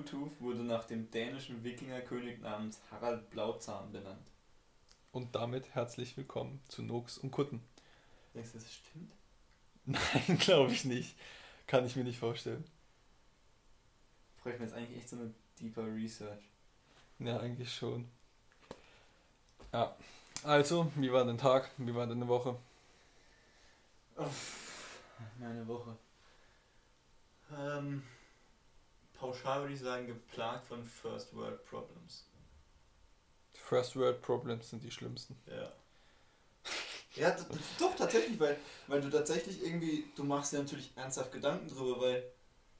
Bluetooth wurde nach dem dänischen Wikingerkönig namens Harald Blauzahn benannt. Und damit herzlich willkommen zu Nox und Kutten. Denkst du, das stimmt? Nein, glaube ich nicht. Kann ich mir nicht vorstellen. Freue ich mir jetzt eigentlich echt so eine deeper Research. Ja, eigentlich schon. Ja. Also, wie war dein Tag? Wie war deine Woche? Meine Woche. Ähm, pauschal würde ich sagen, geplagt von First World Problems. First World Problems sind die schlimmsten. Ja. Ja, doch, tatsächlich, weil, weil du tatsächlich irgendwie, du machst dir natürlich ernsthaft Gedanken drüber, weil,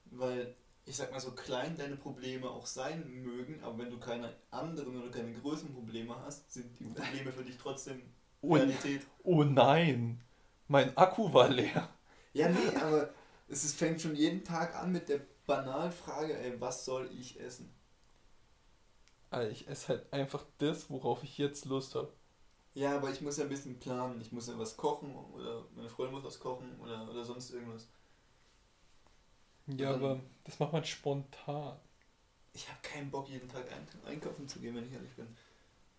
weil, ich sag mal, so klein deine Probleme auch sein mögen, aber wenn du keine anderen oder keine größeren Probleme hast, sind die Probleme für dich trotzdem Oh, Realität. oh nein! Mein Akku war leer. Ja, nee, aber es ist, fängt schon jeden Tag an mit der banalen Frage, ey, was soll ich essen? Alter, ich esse halt einfach das, worauf ich jetzt Lust habe. Ja, aber ich muss ja ein bisschen planen. Ich muss ja was kochen oder meine Freundin muss was kochen oder, oder sonst irgendwas. Ja, dann- aber das macht man spontan. Ich habe keinen Bock, jeden Tag ein einkaufen zu gehen, wenn ich ehrlich bin.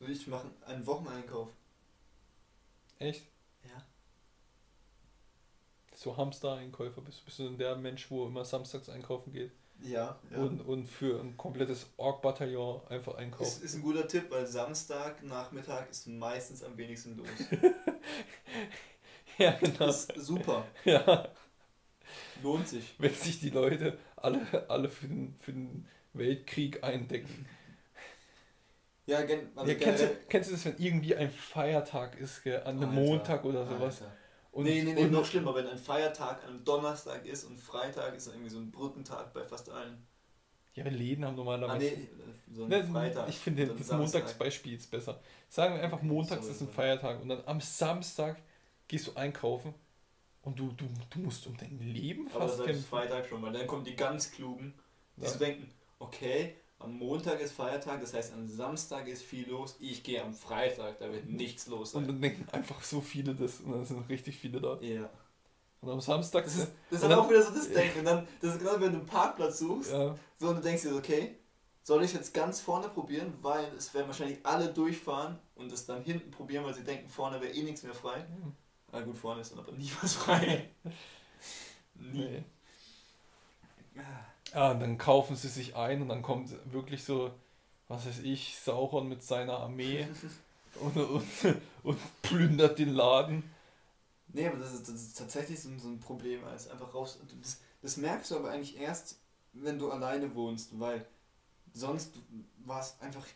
Will ich machen einen Wocheneinkauf. Echt? So Hamster-Einkäufer bist du. Bist du denn der Mensch, wo immer samstags einkaufen geht? Ja, ja. Und, und für ein komplettes Org-Bataillon einfach ist, einkaufen. ist ein guter Tipp, weil Samstag, Nachmittag ist meistens am wenigsten los. ja, genau. ist super. Ja. Lohnt sich. Wenn sich die Leute alle, alle für, den, für den Weltkrieg eindecken. Ja, gen, also ja, kennst, du, kennst du das, wenn irgendwie ein Feiertag ist, gell, an einem Alter, Montag oder sowas? Alter. Und, nee, nee, nee, und, noch schlimmer, wenn ein Feiertag an einem Donnerstag ist und Freitag ist dann irgendwie so ein Brückentag bei fast allen. Ja, Läden haben Ah, normalerweise. nee, so ein Ne, Freitag. ich finde so das Samstag. Montagsbeispiel jetzt besser. Sagen wir einfach, Okay, montags sorry, ist ein. Feiertag und dann am Samstag gehst du einkaufen und du, du, du musst um dein Leben Aber fast das ist. Freitag schon, weil dann kommen die ganz Klugen, die Ja. so denken, okay, am Montag ist Feiertag, das heißt am Samstag ist viel los, ich gehe am Freitag, da wird nichts los Und sein. dann denken einfach so viele das und dann sind richtig viele da. Ja. Und am Samstag Das ist, das ist Und dann auch wieder so das Denken. Und dann, das ist gerade, wenn du einen Parkplatz suchst, ja, so und du denkst dir, okay, soll ich jetzt ganz vorne probieren, weil es werden wahrscheinlich alle durchfahren und es dann hinten probieren, weil sie denken, vorne wäre eh nichts mehr frei. Ah gut, vorne ist dann aber nie was frei. nie. nee. Ja, und dann kaufen sie sich ein und dann kommt wirklich so, was weiß ich, Sauron mit seiner Armee und, und, und plündert den Laden. Nee, aber das ist, das ist tatsächlich so, ein- so ein Problem, als einfach raus. Das, das merkst du aber eigentlich erst, wenn du alleine wohnst, weil sonst war es einfach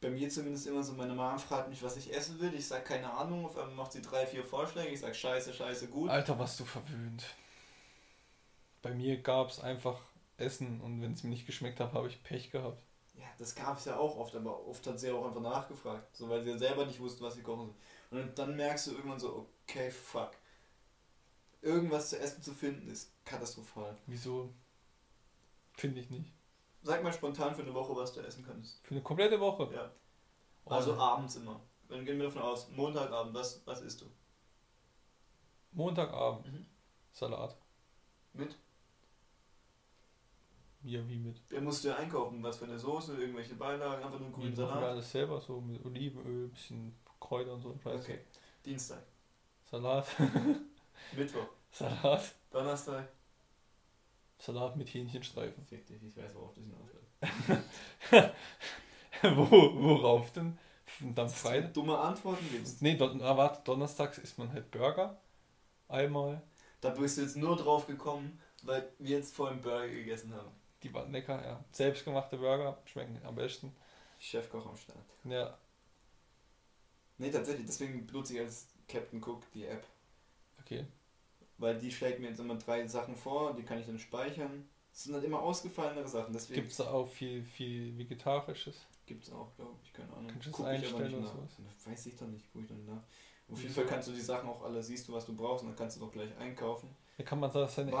bei mir zumindest immer so, meine Mom fragt mich, was ich essen will, ich sag keine Ahnung, auf einmal macht sie drei, vier Vorschläge, ich sag scheiße, scheiße, gut. Alter, was du verwöhnt. Bei mir gab es einfach Essen und wenn es mir nicht geschmeckt hat, habe ich Pech gehabt. Ja, das gab es ja auch oft, aber oft hat sie auch einfach nachgefragt, so weil sie ja selber nicht wusste, was sie kochen soll. Und dann merkst du irgendwann so, okay, fuck. Irgendwas zu essen zu finden ist katastrophal. Wieso? Finde ich nicht. Sag mal spontan für eine Woche, was du essen könntest. Für eine komplette Woche. Ja. Oh, Also abends immer. Dann gehen wir davon aus, Montagabend, was, was isst du? Montagabend. Mhm. Salat. Mit? Ja, wie mit? Der musst du ja einkaufen, was für eine Soße, irgendwelche Beilagen, einfach nur einen grünen Wir Salat. alles selber so mit Olivenöl, bisschen Kräuter und so. ein Scheiß. Okay. Dienstag, Salat. Mittwoch, Salat. Donnerstag. Salat mit Hähnchenstreifen. Fick dich, ich weiß, worauf das hinausläuft. Wo, worauf denn? Dann Dass du Freitag? Dumme Antworten gibst. Nee, Don ah, warte, donnerstags isst man halt Burger. Einmal. Da bist du jetzt nur drauf gekommen, weil wir jetzt vorhin Burger gegessen haben. Die waren lecker, ja. Selbstgemachte Burger schmecken am besten. Chefkoch am Start. Ja, Nee, tatsächlich, deswegen benutze ich als Captain Cook die App. okay. Weil die schlägt mir jetzt immer drei Sachen vor, die kann ich dann speichern. Es sind halt immer ausgefallenere Sachen, deswegen Gibt es da auch viel, viel Vegetarisches? Gibt's auch, glaube ich, keine Ahnung. Kannst du das einstellen oder sowas? Weiß ich doch nicht, guck ich doch nicht nach. Auf jeden? Fall kannst du die Sachen auch alle, siehst du, was du brauchst und dann kannst du doch gleich einkaufen. Da kann man seine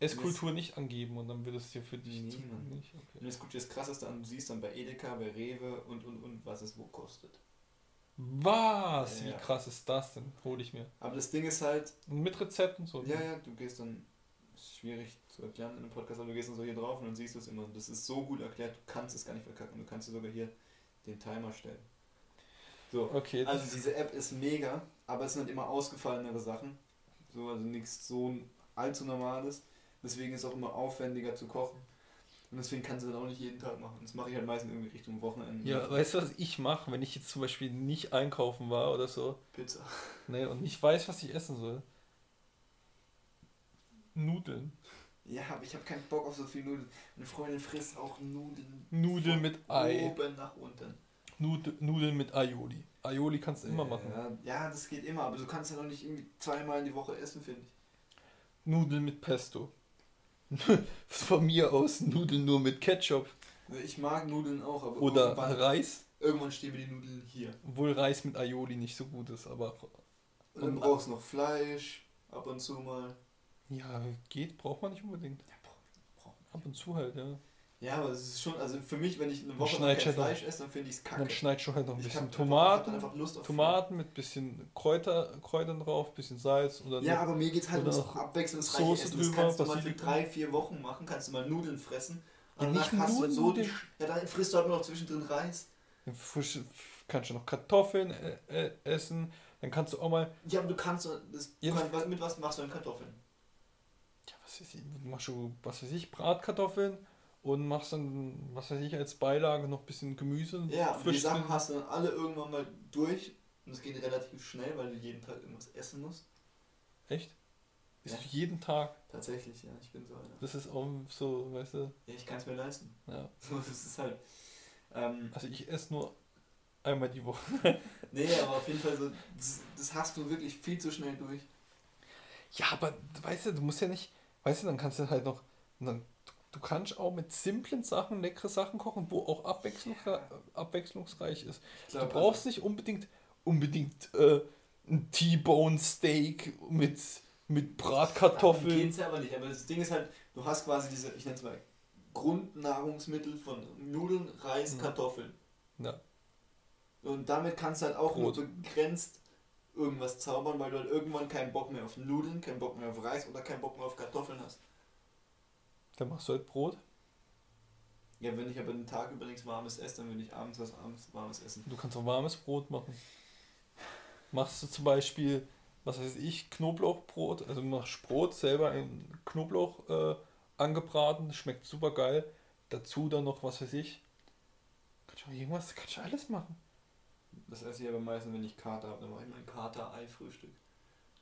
Esskultur nicht angeben und dann wird es dir für dich Nee, nicht. Okay. dir das krasseste an, du siehst dann bei Edeka, bei Rewe und und und, was es wo kostet. Was? Wie Ja. krass ist das denn? Hol ich mir. Aber das Ding ist halt, mit Rezepten so. ja, ja, du gehst dann, ist schwierig zu erklären in einem Podcast, aber du gehst dann so hier drauf und dann siehst du es immer. Und das ist so gut erklärt, du kannst es gar nicht verkacken. Du kannst dir sogar hier den Timer stellen. So, Okay, also diese App ist mega, aber es sind halt immer ausgefallenere Sachen. So, also nichts so allzu normales. Deswegen ist es auch immer aufwendiger zu kochen. Und deswegen kannst du das auch nicht jeden Tag machen. Das mache ich halt meistens irgendwie Richtung Wochenende. ja, weißt du, was ich mache, wenn ich jetzt zum Beispiel nicht einkaufen war oder so, Pizza. ne, und nicht weiß, was ich essen soll? Nudeln. Ja, aber ich habe keinen Bock auf so viel Nudeln. Meine Freundin frisst auch Nudeln. Nudeln mit Ei. Oben nach unten. Nud Nudeln mit Aioli. Aioli kannst du immer machen. Ja, das geht immer, aber du kannst ja noch nicht irgendwie zweimal in die Woche essen, finde ich. Nudeln mit Pesto. Von mir aus Nudeln nur mit Ketchup. Ich mag Nudeln auch, aber Oder irgendwann, Reis, irgendwann stehen mir die Nudeln hier. obwohl Reis mit Aioli nicht so gut ist, aber Und dann brauchst du noch Fleisch, ab und zu mal. ja, geht, braucht man nicht unbedingt. Ja, brauch- brauch- Ab und zu halt, ja. Ja, aber es ist schon, also für mich, wenn ich eine Woche kein dann- Fleisch esse, dann finde ich es kacke. Dann schneidest du halt noch ein Ich bisschen einfach- Tomaten, einfach Lust auf Tomaten mit bisschen Kräuter, Kräutern drauf, bisschen Salz oder Ja, noch- aber mir geht es halt ums noch abwechslungsreiche Soße Essen. Das drüber, kannst du mal für drei, vier Wochen machen, kannst du mal Nudeln fressen. Ja, Und nicht danach hast nur du so die, Nudeln. Ja, dann frisst du halt nur noch zwischendrin Reis. Dann frisch, kannst du noch Kartoffeln äh, äh, essen. Dann kannst du auch mal, Ja, aber du kannst das, Ja. mit was machst du denn Kartoffeln? ja, was weiß ich, machst du, was weiß ich, Bratkartoffeln und machst dann, was weiß ich, als Beilage noch ein bisschen Gemüse. Ja, und die Sachen hast du dann alle irgendwann mal durch. Und es geht relativ schnell, weil du jeden Tag irgendwas essen musst. Echt? Ist Ja. jeden Tag. Tatsächlich, ja, ich bin so einer. Das ist auch so, weißt du, Ja, ich kann es mir leisten. ja. So, das ist halt. Ähm, Also ich esse nur einmal die Woche. nee, aber auf jeden Fall so, das, das hast du wirklich viel zu schnell durch. Ja, aber weißt du, du musst ja nicht, weißt du, dann kannst du halt noch, dann, du kannst auch mit simplen Sachen leckere Sachen kochen, wo auch abwechslung, abwechslungsreich ist. Ich Du glaub, brauchst nicht unbedingt, unbedingt äh, ein T-Bone Steak mit, mit Bratkartoffeln. Geht's ja aber nicht. Aber das Ding ist halt, du hast quasi diese, ich nenne es mal, Grundnahrungsmittel von Nudeln, Reis, Mhm. Kartoffeln. Ja. Und damit kannst du halt auch Brot. nur begrenzt irgendwas zaubern, weil du halt irgendwann keinen Bock mehr auf Nudeln, keinen Bock mehr auf Reis oder keinen Bock mehr auf Kartoffeln hast. Dann machst du halt Brot. Ja, wenn ich aber den Tag über nichts Warmes esse, dann will ich abends was abends Warmes essen. Du kannst auch warmes Brot machen. Machst du zum Beispiel, was weiß ich, Knoblauchbrot, also machst Brot selber in Knoblauch äh, angebraten, schmeckt super geil. Dazu dann noch, was weiß ich, kannst du auch irgendwas, kannst du alles machen. Das esse ich aber meistens, wenn ich Kater habe. Dann mache ich mein Kater-Ei-Frühstück.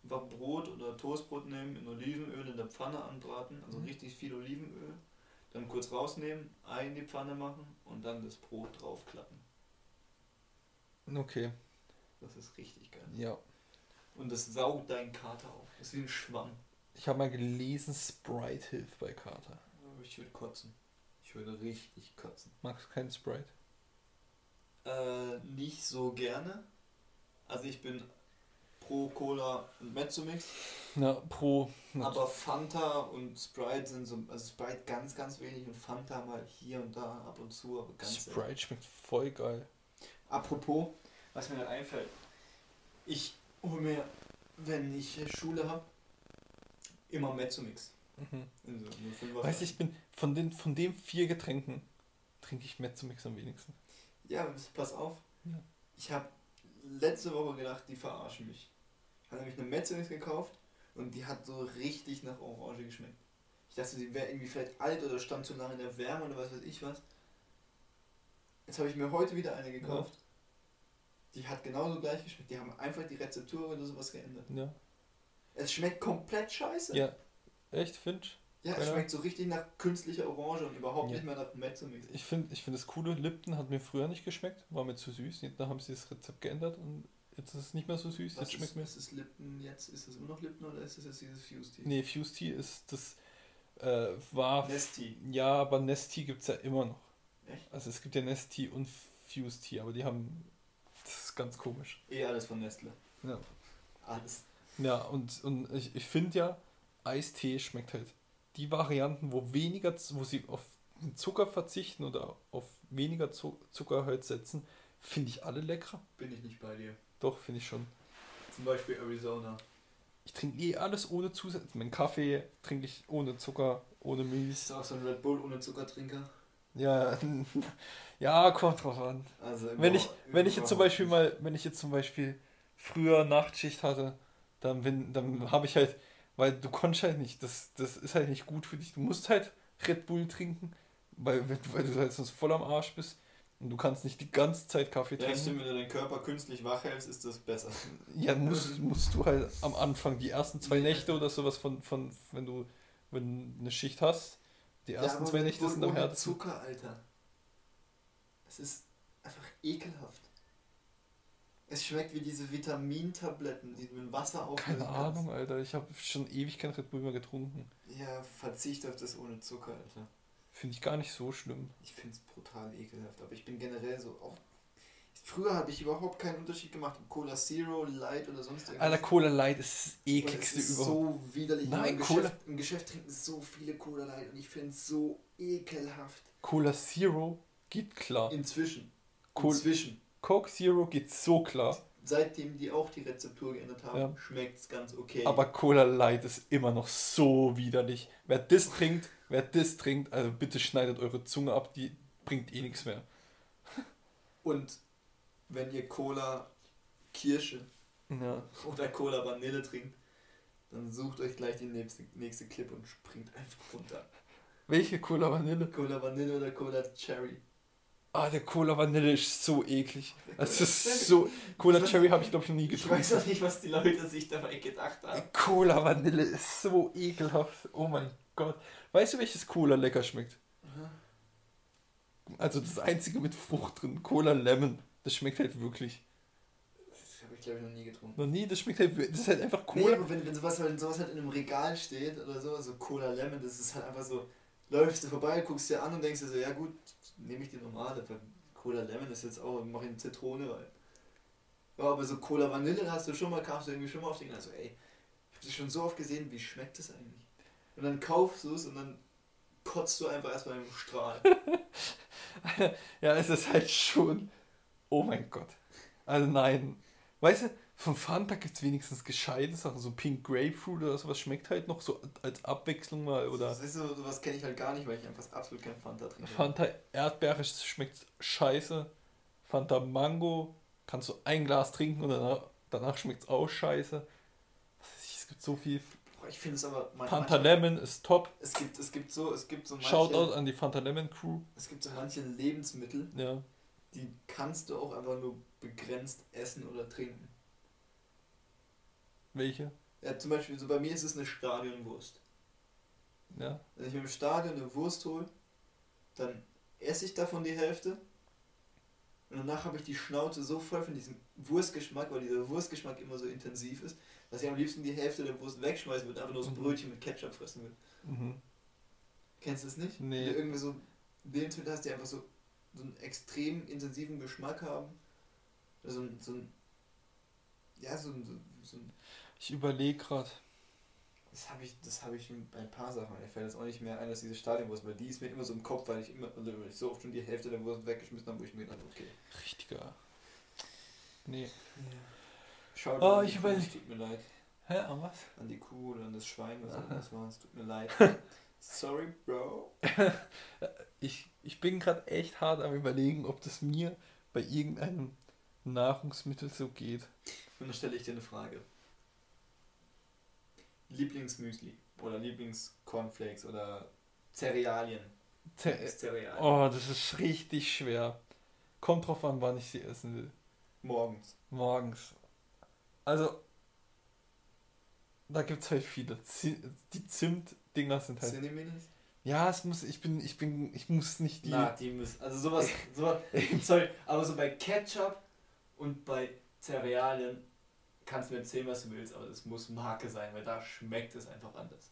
Einfach Brot oder Toastbrot nehmen, in Olivenöl in der Pfanne anbraten, also Mhm. richtig viel Olivenöl. Dann kurz rausnehmen, Ei in die Pfanne machen und dann das Brot draufklappen. Okay, Das ist richtig geil. ja. Und das saugt deinen Kater auf. Das ist wie ein Schwamm. Ich habe mal gelesen, Sprite hilft bei Kater. Aber Ich würde kotzen. Ich würde richtig kotzen. Magst du keinen Sprite? Äh, nicht so gerne. Also ich bin pro Cola und Mezzomix. Na, pro. Aber Fanta und Sprite sind so, also Sprite ganz, ganz wenig und Fanta mal hier und da ab und zu, aber ganz. Sprite schmeckt voll geil. Apropos, was mir da einfällt. Ich hole mir, wenn ich Schule habe, immer Mezzomix. Mhm. So Weißt du, ich bin von den von den vier Getränken trinke ich Mezzomix am wenigsten. Ja, pass auf. Ja. Ich habe letzte Woche gedacht, die verarschen mich. Ich habe nämlich eine Mezzomix gekauft und die hat so richtig nach Orange geschmeckt. Ich dachte, die wäre irgendwie vielleicht alt oder stand zu lange in der Wärme oder was weiß ich was. Jetzt habe ich mir heute wieder eine gekauft. Die hat genauso gleich geschmeckt. Die haben einfach die Rezeptur oder sowas geändert. Ja. Es schmeckt komplett scheiße. Ja. Echt, Finch? Ja, es schmeckt so richtig nach künstlicher Orange und überhaupt Ja. nicht mehr nach Mezzomix. Ich finde ich find das coole, Lipton hat mir früher nicht geschmeckt, war mir zu süß. Da haben sie das Rezept geändert und jetzt ist es nicht mehr so süß. Was Jetzt schmeckt ist, mir. ist es Lipton jetzt? Ist es immer noch Lipton oder ist es jetzt dieses Fuse Tea? Nee, Fuse Tea ist das. Äh, war. Nesti. Ja, aber Nest Tea gibt es ja immer noch. Echt? Also es gibt ja Nest Tea und Fuse Tea, aber die haben. Das ist ganz komisch. Eh alles von Nestle. Ja. Alles. Ja, und, und ich, ich finde ja, Eistee schmeckt halt. Die Varianten, wo weniger, wo sie auf Zucker verzichten oder auf weniger Zu Zucker halt setzen, finde ich alle lecker. Bin ich nicht bei dir. Doch, finde ich schon. Zum Beispiel Arizona. ich trinke eh alles ohne Zusatz. Mein Kaffee trinke ich ohne Zucker, ohne Milch. Bist du auch so ein Red Bull ohne Zuckertrinker? Ja, ja, kommt drauf an. Also Wenn ich, wenn ich jetzt zum Beispiel mal, wenn ich jetzt zum Beispiel früher Nachtschicht hatte, dann bin, dann habe ich halt, weil du konntest halt nicht, das, das ist halt nicht gut für dich. Du musst halt Red Bull trinken, weil, weil du halt sonst voll am Arsch bist und du kannst nicht die ganze Zeit Kaffee Ja, trinken. stimmt, wenn du deinen Körper künstlich wach hältst, ist das besser. Ja, musst, musst du halt am Anfang die ersten zwei Nächte oder sowas von, von wenn du wenn eine Schicht hast, die ersten zwei Nächte sind am härtesten. Zucker, Alter. Es ist einfach ekelhaft. Es schmeckt wie diese Vitamintabletten, die du mit Wasser auflösen Keine kannst. Ahnung, Alter. Ich habe schon ewig kein Red Bull mehr getrunken. Ja, verzicht auf das ohne Zucker, Alter. Finde ich gar nicht so schlimm. Ich finde es brutal ekelhaft, aber ich bin generell so auch. Früher habe ich überhaupt keinen Unterschied gemacht, ob Cola Zero, Light oder sonst irgendwas. Alter, Cola Light ist das ekligste es ist überhaupt. so widerlich. Nein, Im Cola- Geschäft, Im Geschäft trinken so viele Cola Light und ich finde es so ekelhaft. Cola Zero geht klar. Inzwischen. Cool. Inzwischen. Coke Zero geht so klar. Seitdem die auch die Rezeptur geändert haben, Ja. schmeckt es ganz okay. Aber Cola Light ist immer noch so widerlich. Wer das trinkt, wer das trinkt, also bitte schneidet eure Zunge ab, die bringt eh nichts mehr. Und wenn ihr Cola Kirsche Ja. oder Cola Vanille trinkt, dann sucht euch gleich die nächste, nächste Clip und springt einfach runter. Welche Cola Vanille? Cola Vanille oder Cola Cherry. Ah, der Cola Vanille ist so eklig. Das ist so. Cola Cherry habe ich glaube ich noch nie Ich weiß getrunken. auch nicht, was die Leute sich dabei gedacht haben. Cola Vanille ist so ekelhaft. Oh mein Gott. Weißt du, welches Cola lecker schmeckt? Also das einzige mit Frucht drin. Cola Lemon. Das schmeckt halt wirklich. Das habe ich glaube ich noch nie getrunken. Noch nie, das schmeckt halt. Das ist halt einfach Nee, Cola. aber wenn, wenn sowas, wenn sowas halt in einem Regal steht oder so, so Cola Lemon, das ist halt einfach so, läufst du vorbei, guckst dir an und denkst dir so, ja gut, nehme ich die normale, weil Cola Lemon ist jetzt auch, mach ich eine Zitrone rein. Ja, aber so Cola Vanille hast du schon mal, kamst du irgendwie schon mal auf den, also ey, ich habe das schon so oft gesehen, wie schmeckt das eigentlich? Und dann kaufst du es und dann kotzt du einfach erstmal im Strahl. Ja, es ist halt schon. Oh mein Gott. Also nein. Weißt du, von Fanta gibt es wenigstens gescheite Sachen. So Pink Grapefruit oder sowas schmeckt halt noch so als Abwechslung mal. Oder Das ist so, sowas kenne ich halt gar nicht, weil ich einfach absolut kein Fanta trinke. Fanta Erdbeere schmeckt scheiße. Fanta Mango kannst du ein Glas trinken und danach, danach schmeckt es auch scheiße. Es gibt so viel. Boah, Ich finde es aber man- Fanta Lemon ist top. Es gibt, es gibt so, es gibt so manche, Shoutout an die Fanta Lemon Crew. es gibt so manche Lebensmittel, Ja. die kannst du auch einfach nur begrenzt essen oder trinken. Welche? Ja, zum Beispiel, so bei mir ist es eine Stadionwurst. Ja. Wenn ich mir im Stadion eine Wurst hole, dann esse ich davon die Hälfte und danach habe ich die Schnauze so voll von diesem Wurstgeschmack, weil dieser Wurstgeschmack immer so intensiv ist, dass ich am liebsten die Hälfte der Wurst wegschmeißen würde, einfach nur das Mhm. Brötchen mit Ketchup fressen will. Mhm. Kennst du das nicht? Nee. Wenn du irgendwie so Lebensmittel hast, die einfach so, so einen extrem intensiven Geschmack haben. So ein, so ein ja, so ein, so, so ein Ich überlege gerade. das habe ich, das habe ich bei ein paar Sachen. Mir fällt jetzt auch nicht mehr ein, dass diese Stadionwurst, weil die ist mir immer so im Kopf, weil ich immer, also ich so oft schon die Hälfte der Wurst weggeschmissen habe, wo ich mir gedacht habe, okay. Richtiger. Nee. Schau Oh, an die ich Kuh, überleg- es tut mir leid. Hä, an was? An die Kuh oder an das Schwein, was auch Aha. immer das war, es tut mir leid. Sorry, Bro. Ich, ich bin gerade echt hart am überlegen, ob das mir bei irgendeinem Nahrungsmittel so geht. Und dann stelle ich dir eine Frage. Lieblingsmüsli oder Lieblingscornflakes oder Cerealien. Ze- Cerealien. Oh, das ist richtig schwer. Kommt drauf an, wann ich sie essen will. Morgens. Morgens. Also, da gibt es halt viele. Die Zimt-Dinger sind halt. Cineminis? Ja, es muss, ich bin, ich bin, ich muss nicht die. Na, die müssen. Also sowas, sowas. Sorry, aber so bei Ketchup und bei Cerealien kannst du mir erzählen, was du willst, aber es muss Marke sein, weil da schmeckt es einfach anders.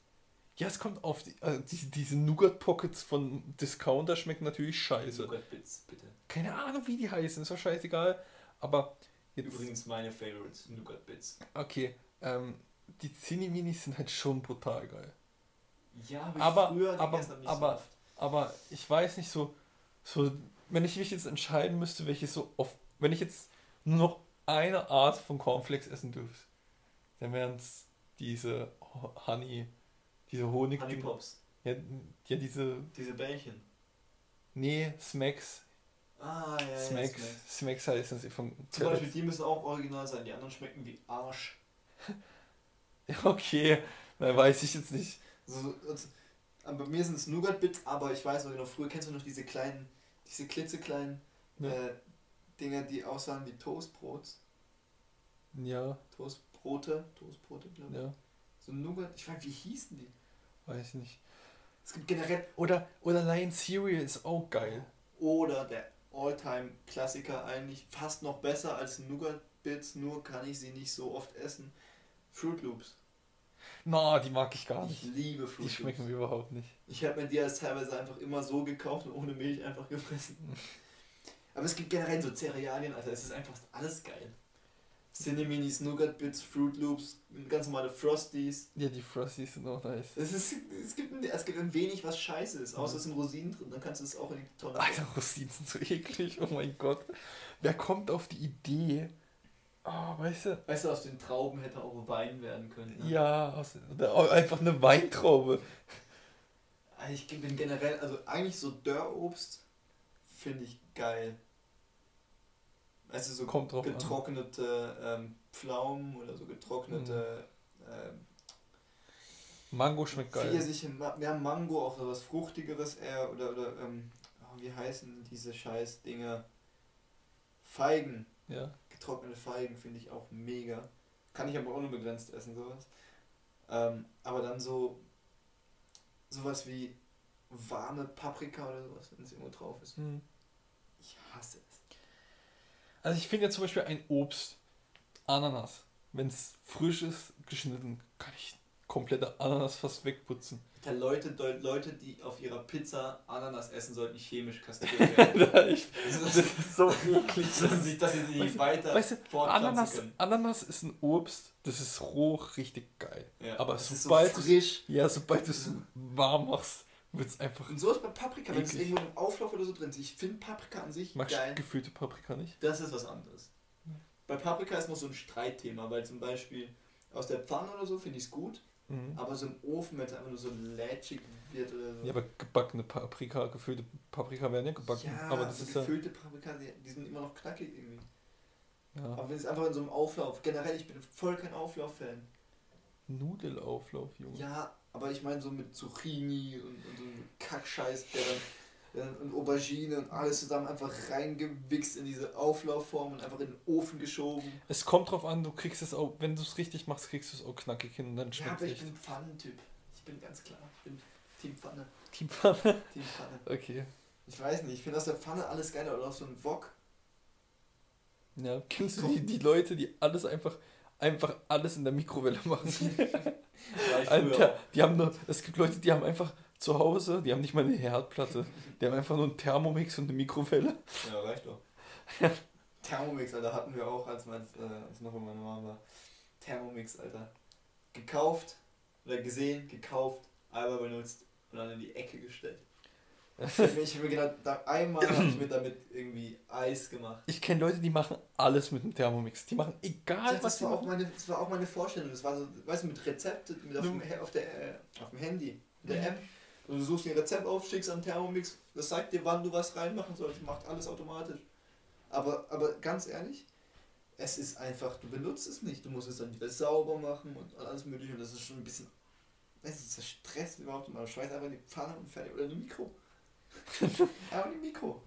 Ja, es kommt auf die, also diese, diese Nougat Pockets von Discounter schmecken natürlich scheiße. Nougat Bits, bitte. Keine Ahnung, wie die heißen, ist doch scheißegal. Aber jetzt, Übrigens meine Favorites, Nougat Bits. okay, ähm, die Cinni-Minis sind halt schon brutal geil. Ja, habe Aber- früher aber- aber- so oft. Aber ich weiß nicht so, so, wenn ich mich jetzt entscheiden müsste, welche so oft, wenn ich jetzt nur noch eine Art von Cornflakes essen dürfte, dann wären es diese Honey, diese Honig. Honey Pops. Ja, ja, diese. Diese Bällchen. Nee, Smacks. Ah, ja, ja. Smacks. Smacks. Smacks heißen sie von. Zum Beispiel, die müssen auch original sein. Die anderen schmecken wie Arsch. Okay. Na, weiß ich jetzt nicht. So, also, bei mir sind es Nougat-Bits, aber ich weiß noch genau, früher kennst du noch diese kleinen, diese klitzekleinen Ja. äh, Dinger, die aussahen wie Toastbrots. Ja, Toastbrote, Toastbrote, glaube ich. ja, So Nougat, ich weiß, wie hießen die? weiß nicht. Es gibt generell, Oder, oder Lion Cereal ist auch geil. oder der All-Time-Klassiker eigentlich fast noch besser als Nougat-Bits, nur kann ich sie nicht so oft essen. Fruit Loops. Na, die mag ich gar Ich nicht. liebe Fruit Die schmecken Loops. mir überhaupt nicht. Ich habe mir die als teilweise einfach immer so gekauft und ohne Milch einfach gefressen. Aber es gibt generell so Cerealien, also es ist einfach alles geil. Cineminis, Nougat Bits, Fruit Loops, ganz normale Frosties. Ja, die Frosties sind auch nice. Es, ist, es, gibt ein, es gibt ein wenig, was scheiße ist, außer es sind Rosinen drin, dann kannst du es auch in die Tonne Alter, Rosinen sind so eklig. Oh mein Gott. Wer kommt auf die Idee? Oh, weißt du? Weißt du, aus den Trauben hätte auch Wein werden können. Ne? Ja, aus, einfach eine Weintraube. Also Ich bin generell, also eigentlich so Dörrobst finde ich geil. Du, so Kommt drauf getrocknete ähm, Pflaumen oder so getrocknete ähm, Mango schmeckt geil. Ma- ja, Mango, auch so was Fruchtigeres eher, oder, oder ähm, oh, wie heißen diese scheiß Dinger? Feigen, Ja. getrocknete Feigen finde ich auch mega. Kann ich aber unbegrenzt essen, sowas. Ähm, aber dann so, sowas wie warme Paprika oder sowas, wenn es irgendwo drauf ist. Hm. Ich hasse es. Also ich finde ja zum Beispiel ein Obst, Ananas, wenn es frisch ist, geschnitten, kann ich komplette Ananas fast wegputzen. Der Leute, Leute, die auf ihrer Pizza Ananas essen, sollten chemisch kastriert werden. ich, Also, das ist so eklig. dass, sie, dass sie Weißt weiter Weißt du, Ananas, können. Ananas ist ein Obst, das ist roh richtig geil. Ja, aber sobald so frisch. Ja, sobald du es warm machst, wird es einfach. Und so ist bei Paprika, wenn es irgendwo im Auflauf oder so drin ist. Ich finde Paprika an sich Magst geil. gefüllte Paprika nicht? Das ist was anderes. Bei Paprika ist noch so ein Streitthema, weil zum Beispiel aus der Pfanne oder so finde ich es gut, Mhm. aber so im Ofen, wenn es einfach nur so lätschig wird oder so. Ja, aber gebackene Paprika, gefüllte Paprika werden ja gebacken. Ja, aber das ist ja. gefüllte Paprika, die, die sind immer noch knackig irgendwie. ja. Aber wenn es einfach in so einem Auflauf, generell, ich bin voll kein Auflauf-Fan. Nudelauflauf, Junge. Ja, aber ich meine so mit Zucchini und, und so einem Kackscheiß, der dann, und Aubergine und alles zusammen einfach reingewichst in diese Auflaufform und einfach in den Ofen geschoben. Es kommt drauf an, du kriegst es auch, wenn du es richtig machst, kriegst du es auch knackig hin und dann Ja, schmeckt aber es ich echt. bin Pfannentyp. Ich bin ganz klar. Ich bin Team Pfanne. Die Pfanne. Team Pfanne. Okay. Ich weiß nicht, ich finde aus der Pfanne alles geiler oder aus so einem Wok. Ja, kennst du die, die Leute, die alles einfach, einfach alles in der Mikrowelle machen? Alter, die haben nur, es gibt Leute, die haben einfach zu Hause, die haben nicht mal eine Herdplatte, die haben einfach nur einen Thermomix und eine Mikrowelle. Ja, reicht doch. Thermomix, Alter, hatten wir auch, als, mein, äh, als noch bei meiner Mama war. Thermomix, Alter. Gekauft oder gesehen, gekauft, einmal benutzt und dann in die Ecke gestellt. Ich hab mir- gedacht, da einmal habe ich mir damit irgendwie Eis gemacht. Ich kenne Leute, die machen alles mit dem Thermomix. Die machen egal, Ja, was das, sie war auch machen. meine, das war auch meine Vorstellung. Das war so, weißt du, mit Rezepte, mit auf, dem, auf, der, äh, auf dem Handy, der App. Und du suchst dir ein Rezept auf, schickst an Thermomix, das sagt dir, wann du was reinmachen sollst, macht alles automatisch. Aber, aber ganz ehrlich, es ist einfach, du benutzt es nicht, du musst es dann wieder sauber machen und alles mögliche. Und das ist schon ein bisschen, weißt du, das ist Stress überhaupt. Man schmeißt einfach in die Pfanne und fertig. Oder in die Mikro. in die Mikro.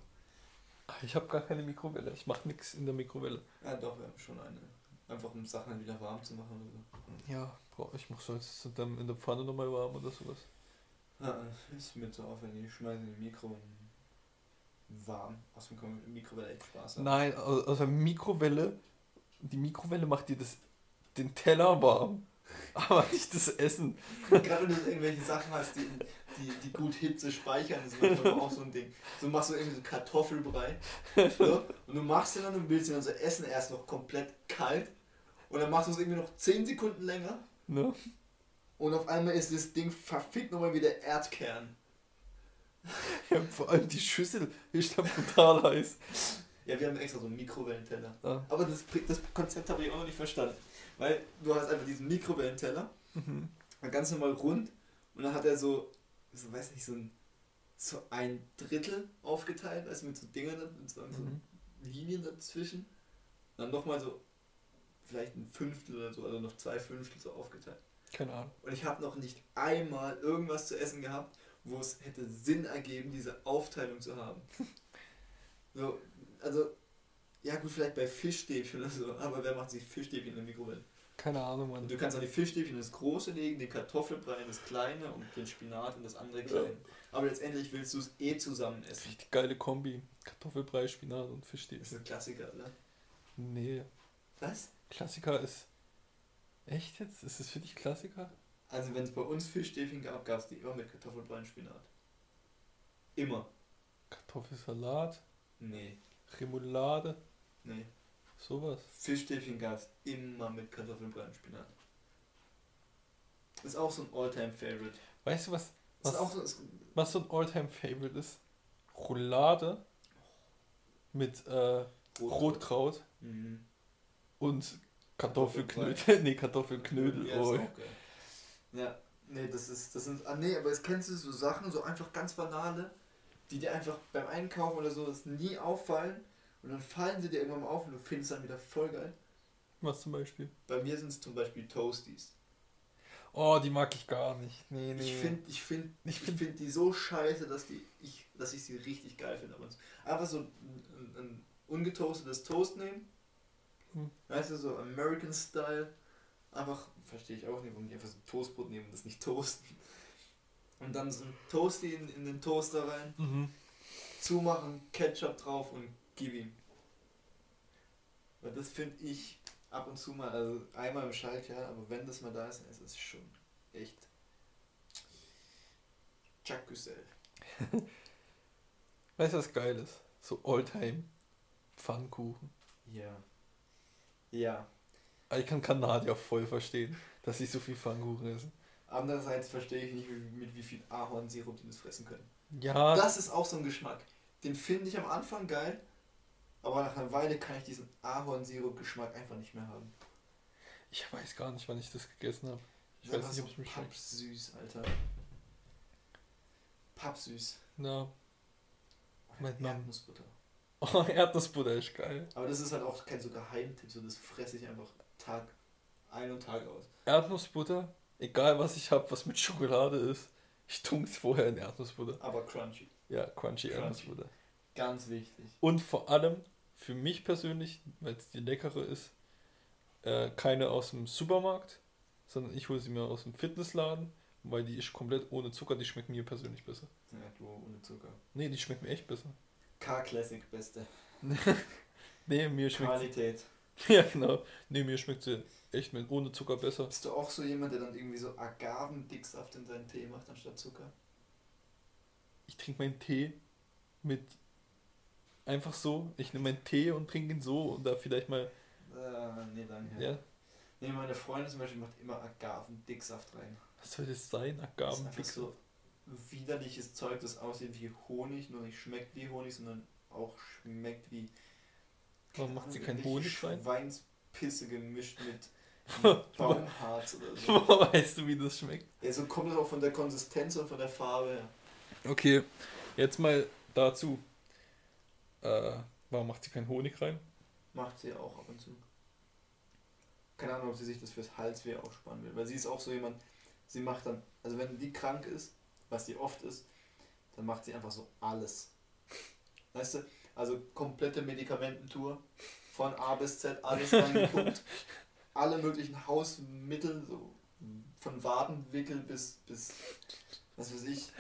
Ich habe gar keine Mikrowelle. Ich mache nichts in der Mikrowelle. Ja, doch, wir haben schon eine. Einfach um Sachen wieder warm zu machen oder so. Ja, boah, ich mache so jetzt dann in der Pfanne nochmal warm oder sowas. Ja, ist mir zu aufwendig. Ich schmeiße in die Mikro und warm. Außerdem kann man mit der Mikrowelle echt Spaß haben. Nein, au- außer Mikrowelle. Die Mikrowelle macht dir das, den Teller warm, aber nicht das Essen. Gerade wenn du irgendwelche Sachen hast, die, die, die gut Hitze speichern, ist manchmal auch so ein Ding. So machst du irgendwie so Kartoffelbrei. So, und du machst den dann und willst den dann so essen, erst noch komplett kalt. Und dann machst du es irgendwie noch 10 Sekunden länger. Ne? Und auf einmal ist das Ding verfickt nochmal wie der Erdkern. Ja, vor allem die Schüssel ist dann brutal heiß. Ja, wir haben extra so einen Mikrowellenteller. Ah. Aber das, das Konzept habe ich auch noch nicht verstanden. Weil du hast einfach diesen Mikrowellenteller Mhm. Ganz normal rund. Und dann hat er so, so weiß nicht, so ein, so ein Drittel aufgeteilt, also mit so Dingern, mit so, so Mhm. Linien dazwischen. Dann nochmal so, vielleicht ein Fünftel oder so, also noch zwei Fünftel so aufgeteilt. Keine Ahnung. Und ich habe noch nicht einmal irgendwas zu essen gehabt, wo es hätte Sinn ergeben, diese Aufteilung zu haben. So, also, ja gut, vielleicht bei Fischstäbchen oder so, aber wer macht sich Fischstäbchen in der Mikrowelle? Keine Ahnung, Mann. Und du kannst auch die Fischstäbchen in das große legen, den Kartoffelbrei in das kleine und den Spinat in das andere kleine. Aber letztendlich willst du es eh zusammen essen. Richtig geile Kombi. Kartoffelbrei, Spinat und Das Fischstäbchen. ist ein Klassiker, oder? Nee. Was? Klassiker ist. Echt jetzt? Ist es für dich Klassiker? Also wenn es bei uns Fischstäbchen gab, gab es die immer mit Kartoffelbrei und Spinat. Immer. Kartoffelsalat, Nee, Remoulade, nee. Sowas. Fischstäbchen gab es immer mit Kartoffelbrei und Spinat. Ist auch so ein All-Time-Favorite. Weißt du, was, Ist was, auch so, ist, was so ein Alltime-Favorite ist? Roulade mit äh, Rotkraut Mhm. und Kartoffelknödel. nee, Kartoffelknödel. Ja, ist oh. Ja, nee, das ist, das sind, ah nee, aber jetzt kennst du so Sachen, so einfach ganz banale, die dir einfach beim Einkaufen oder so das nie auffallen und dann fallen sie dir irgendwann mal auf und du findest dann wieder voll geil. Was zum Beispiel? Bei mir sind es zum Beispiel Toasties. Oh, die mag ich gar nicht. Nee, nee. Ich finde ich find, Ich ich find- find die so scheiße, dass, die, ich, dass ich sie richtig geil finde. Aber Einfach so ein, ein, ein ungetoastetes Toast nehmen. Hm. Weißt du, so American Style. Einfach, verstehe ich auch nicht, warum die einfach so ein Toastbrot nehmen und das nicht toasten. Und dann so ein Toasty in, in den Toaster rein, Mhm. zumachen, Ketchup drauf und gib ihm. Weil das finde ich ab und zu mal, also einmal im Schaltjahr, aber wenn das mal da ist, ist es schon echt. Jacques Güssel. Weißt du, was geil ist? So Alltime Pfannkuchen. Ja. Ja. Ich kann Kanadier voll verstehen, dass sie so viel Pfannkuchen essen. Andererseits verstehe ich nicht, mit, mit wie viel Ahornsirup die das fressen können. Ja, Das ist auch so ein Geschmack. Den finde ich am Anfang geil, aber nach einer Weile kann ich diesen Ahornsirup-Geschmack einfach nicht mehr haben. ich weiß gar nicht, wann ich das gegessen habe. Ich Das weiß nicht, ob es mir schmeckt. pappsüß, Alter. Pappsüß. Na, Mit Mann. Erdnussbutter. oh, Erdnussbutter ist geil. Aber das ist halt auch kein so Geheimtipp, so das fresse ich einfach Tag ein und Tag aus. Erdnussbutter, egal was ich habe, was mit Schokolade ist, ich tunke es vorher in Erdnussbutter. Aber crunchy. Ja, crunchy, Crunchy. Erdnussbutter. Ganz wichtig. Und vor allem, für mich persönlich, weil es die leckere ist, äh, keine aus dem Supermarkt, sondern ich hole sie mir aus dem Fitnessladen, weil die ist komplett ohne Zucker, die schmeckt mir persönlich besser. Ja, du ohne Zucker. Nee, die schmeckt mir echt besser. K-Classic, beste. Nee, mir schmeckt Qualität. Ja, genau. Nee, mir schmeckt sie echt mit ohne Zucker besser. Bist du auch so jemand, der dann irgendwie so Agavendicksaft in seinen Tee macht anstatt Zucker? Ich trinke meinen Tee mit einfach so. Ich nehme meinen Tee und trinke ihn so und da vielleicht mal. Äh, nee, danke. Ja, Nee, meine Freundin zum Beispiel macht immer Agavendicksaft rein. was soll das sein? Das ist Agaven. einfach so widerliches Zeug, das aussieht wie Honig, nur nicht schmeckt wie Honig, sondern auch schmeckt wie. Warum macht sie keine keinen Honig rein? Schweinspisse gemischt mit, Baumharz oder so. Woher weißt du, wie das schmeckt? Ja, so kommt es auch von der Konsistenz und von der Farbe her. Okay, jetzt mal dazu. Äh, warum macht sie keinen Honig rein? Macht sie auch ab und zu. Keine Ahnung, ob sie sich das fürs Halsweh aufsparen will. Weil sie ist auch so jemand, sie macht dann, also wenn die krank ist, was sie oft ist, dann macht sie einfach so alles. Weißt du? Also komplette Medikamententour. Von A bis Z, alles reingeguckt. Alle möglichen Hausmittel, so von Wadenwickel bis, bis, was weiß ich.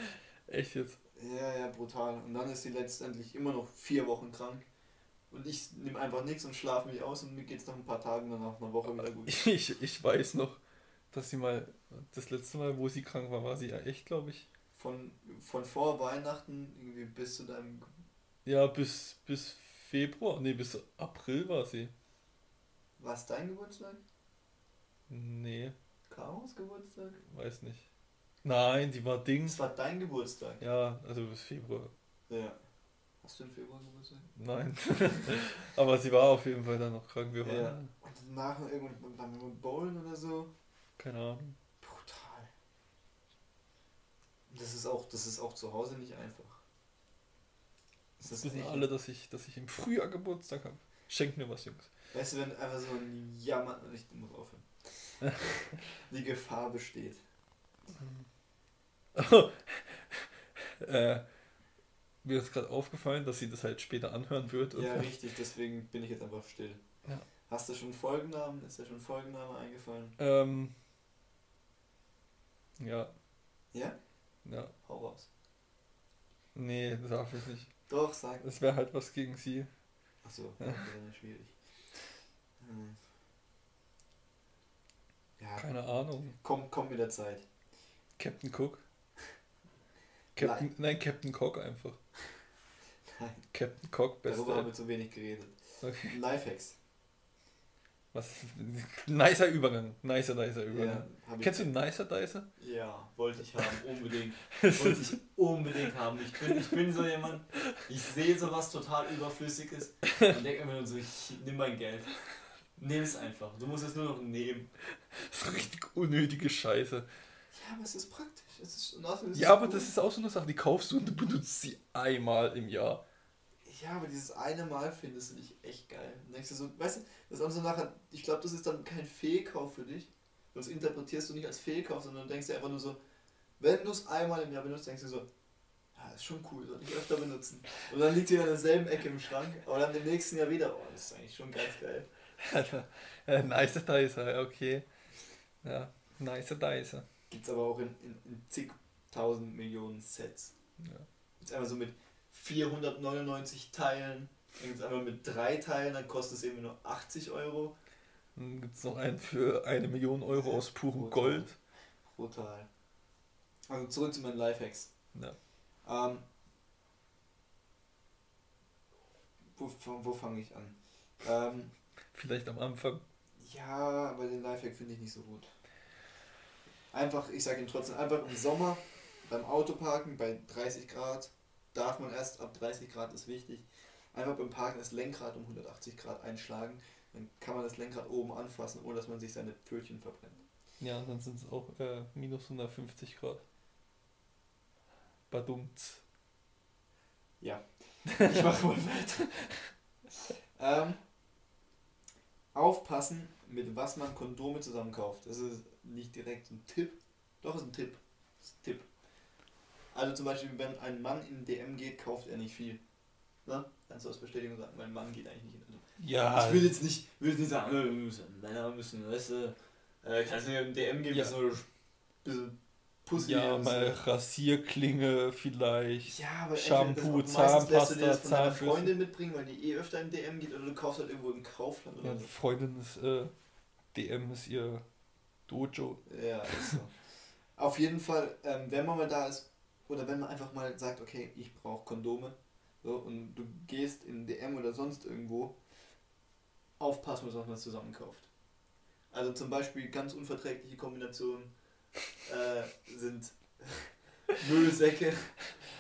Echt jetzt? Ja, ja, brutal. Und dann ist sie letztendlich immer noch vier Wochen krank. Und ich nehme einfach nichts und schlafe mich aus und mir geht es nach ein paar Tagen dann nach einer Woche wieder gut. Ich, ich weiß noch, dass sie mal, das letzte Mal, wo sie krank war, war sie ja echt, glaube ich. Von, von vor Weihnachten irgendwie bis zu deinem. Ja, bis, bis Februar, nee, bis April war sie. War es dein Geburtstag? Nee, Karos Geburtstag? weiß nicht. Nein, die war Ding. Es war dein Geburtstag. Ja, also bis Februar. Ja. Hast du im Februar Geburtstag? Nein. Aber sie war auf jeden Fall dann noch krank. Wir Ja. Und danach irgendwann waren wir bowlen oder so. keine Ahnung. Puh, Das ist auch, das ist auch zu Hause nicht einfach. Das wissen alle, dass ich, dass ich im Frühjahr Geburtstag habe. Schenkt mir was, Jungs. Weißt du, wenn einfach so ein Jammer. Ich muss aufhören. Die Gefahr besteht. Äh, mir ist gerade aufgefallen, dass sie das halt später anhören wird. Ja, richtig, deswegen bin ich jetzt einfach still. Ja. Hast du schon Folgennamen? Ist dir schon Folgenname eingefallen? Ähm, ja. Ja? Ja. Hau raus. Nee, das darf ich nicht. Doch, sag. Das wäre halt was gegen sie. Achso, ja. wäre schwierig. Hm. Ja. Keine Ahnung. Komm, komm mit der Zeit. Captain Cook. Captain, nein, Captain Cock einfach. Nein. Captain Cock, beste. Darüber haben wir zu wenig geredet. Okay. Lifehacks. Was? Nicer Übergang. Nicer, nicer Übergang. Ja, Kennst du Nicer Dicer? Ja, wollte ich haben, unbedingt. wollte ich unbedingt haben. Ich bin, ich bin so jemand, ich sehe sowas total Überflüssiges und denke mir nur so, ich nimm mein Geld. Nimm es einfach. Du musst es nur noch nehmen. Das ist richtig unnötige Scheiße. Ja, aber es ist praktisch. Es ist, es ja, aber gut. das ist auch so eine Sache, die kaufst du und du benutzt sie einmal im Jahr. Ja, aber dieses eine Mal findest du dich echt geil. Und denkst du so, weißt du, das ist auch so nachher, ich glaube, das ist dann kein Fehlkauf für dich. Das interpretierst du nicht als Fehlkauf, sondern denkst dir einfach nur so, wenn du es einmal im Jahr benutzt, denkst du so, ja, ist schon cool, soll ich öfter benutzen. Und dann liegt sie in derselben Ecke im Schrank, aber dann im nächsten Jahr wieder, oh, das ist eigentlich schon ganz geil. nice Dicer, okay. Ja, nice Dicer. Gibt's aber auch in, in, in zigtausend Millionen Sets. Ja. Jetzt einfach so mit 499 Teilen. Dann gibt es einmal mit drei Teilen, dann kostet es eben nur 80 Euro. Dann gibt es noch einen für eine Million Euro aus purem Brutal. Gold. Brutal. Also zurück zu meinen Lifehacks. Ja. Ähm, wo wo fange ich an? Ähm, Vielleicht am Anfang. Ja, aber den Lifehack finde ich nicht so gut. Einfach, ich sage ihn trotzdem, einfach im Sommer beim Autoparken bei 30 Grad darf man erst ab 30 Grad ist wichtig. Einfach beim Parken das Lenkrad um 180 Grad einschlagen. Dann kann man das Lenkrad oben anfassen, ohne dass man sich seine Pfötchen verbrennt. Ja, dann sind es auch äh, minus 150 Grad. Badumts. Ja, ich mache wohl weiter. ähm, aufpassen, mit was man Kondome zusammenkauft. Das ist nicht direkt ein Tipp, doch ist ein Tipp. Ist ein Tipp. Also zum Beispiel, wenn ein Mann in DM geht, kauft er nicht viel. Na? Kannst du aus Bestätigung sagen, mein Mann geht eigentlich nicht in. Also, ja. Ich will jetzt nicht, will jetzt nicht sagen, äh, müssen, Männer müssen, weißt du, äh, kannst du in DM gehen, ja. so ein bisschen Pussy. Ja, mal so. Rasierklinge vielleicht. Ja, aber Shampoo, Zahnpasta, du dir das von deiner Freundin mitbringen, weil die eh öfter in DM geht oder du kaufst halt irgendwo im Kaufland oder ja, so. Freundin ist, äh, DM ist ihr Dojo. Ja, ist so. Auf jeden Fall, ähm, wenn man mal da ist, oder wenn man einfach mal sagt, okay, ich brauche Kondome, so, und du gehst in DM oder sonst irgendwo, aufpassen, was man zusammenkauft. Also zum Beispiel ganz unverträgliche Kombinationen äh, sind Müllsäcke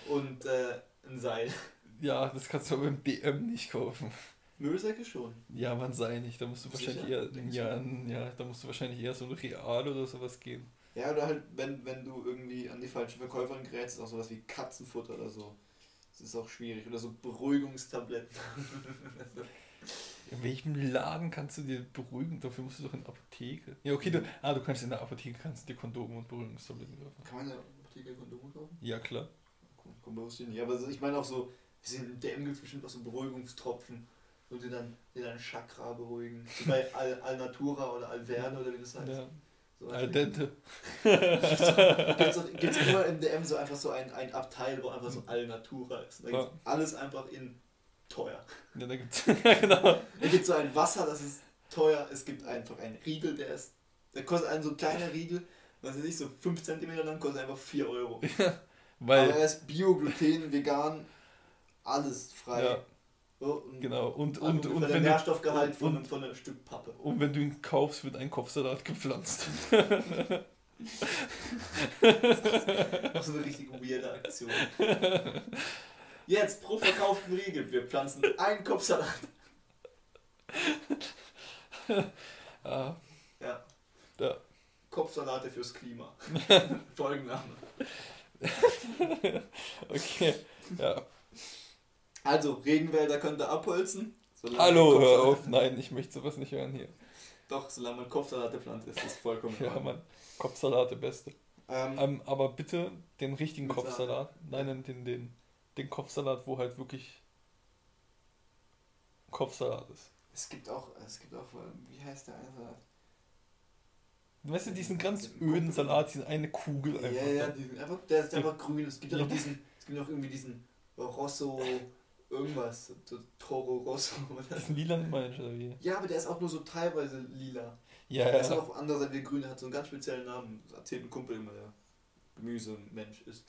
und äh, ein Seil. Ja, das kannst du aber im DM nicht kaufen. Müllsäcke schon. Ja, man sei nicht. Da musst du wahrscheinlich eher, ja, ja, da musst du wahrscheinlich eher so ein Real oder sowas gehen. Ja, oder halt, wenn, wenn du irgendwie an die falsche Verkäuferin gerätst, ist auch sowas wie Katzenfutter oder so. Das ist auch schwierig. Oder so Beruhigungstabletten. In welchem Laden kannst du dir beruhigen? Dafür musst du doch in der Apotheke. Ja, okay, du, ah, du kannst in der Apotheke kannst dir Kondome und Beruhigungstabletten kaufen. Kann man in der Apotheke Kondome kaufen? Ja, klar. Komm, bewusst nicht. Aber ich meine auch so, in DM gibt es bestimmt auch so Beruhigungstropfen, wo die dann, die dann Chakra beruhigen. Wie bei Al Alnatura oder Alverne oder wie das heißt. Ja. So Al dente. Gibt es immer im DM so einfach so ein, ein Abteil, wo einfach so Al Natura ist. Da gibt alles einfach in teuer. Ja, da gibt's, genau. Es gibt so ein Wasser, das ist teuer. Es gibt einfach einen Riegel, der ist. Der kostet einen so kleiner Riegel, was weiß ich, so 5 cm lang, kostet einfach 4 Euro. Ja, weil Aber er ist Bio, Gluten, vegan, alles frei. Ja. So, und genau, und, und, und, und wenn Nährstoffgehalt von, und, von einem Stück Pappe. Und wenn du ihn kaufst, wird ein Kopfsalat gepflanzt. das ist so eine richtig weirde Aktion. Jetzt pro verkauften Riegel, wir pflanzen einen Kopfsalat. ah. Ja. ja. Kopfsalate fürs Klima. Folgenname. okay, ja. Also, Regenwälder könnt ihr abholzen. Hallo, hör auf. Nein, ich möchte sowas nicht hören hier. Doch, solange man Kopfsalate pflanzt, ist das vollkommen Ja, Ordnung. Mann. Kopfsalat der Beste. Ähm, Ähm, aber bitte den richtigen Kopfsalat. Nein, nein, den, den, den Kopfsalat, wo halt wirklich Kopfsalat ist. es gibt auch, es gibt auch, wie heißt der eine Salat? Weißt du, diesen ganz Den öden Salat, diese eine Kugel einfach. Ja, ja, diesen, einfach, der ist einfach grün. Es gibt ja noch diesen, es gibt noch irgendwie diesen Rosso, irgendwas, so Toro Rosso. Oder? Diesen lilanen meine ich, oder wie? Ja, aber der ist auch nur so teilweise lila. Ja, Der ist ja. auch andererseits wie grün, der hat so einen ganz speziellen Namen. Das erzählt ein Kumpel immer, der Gemüsemensch ist.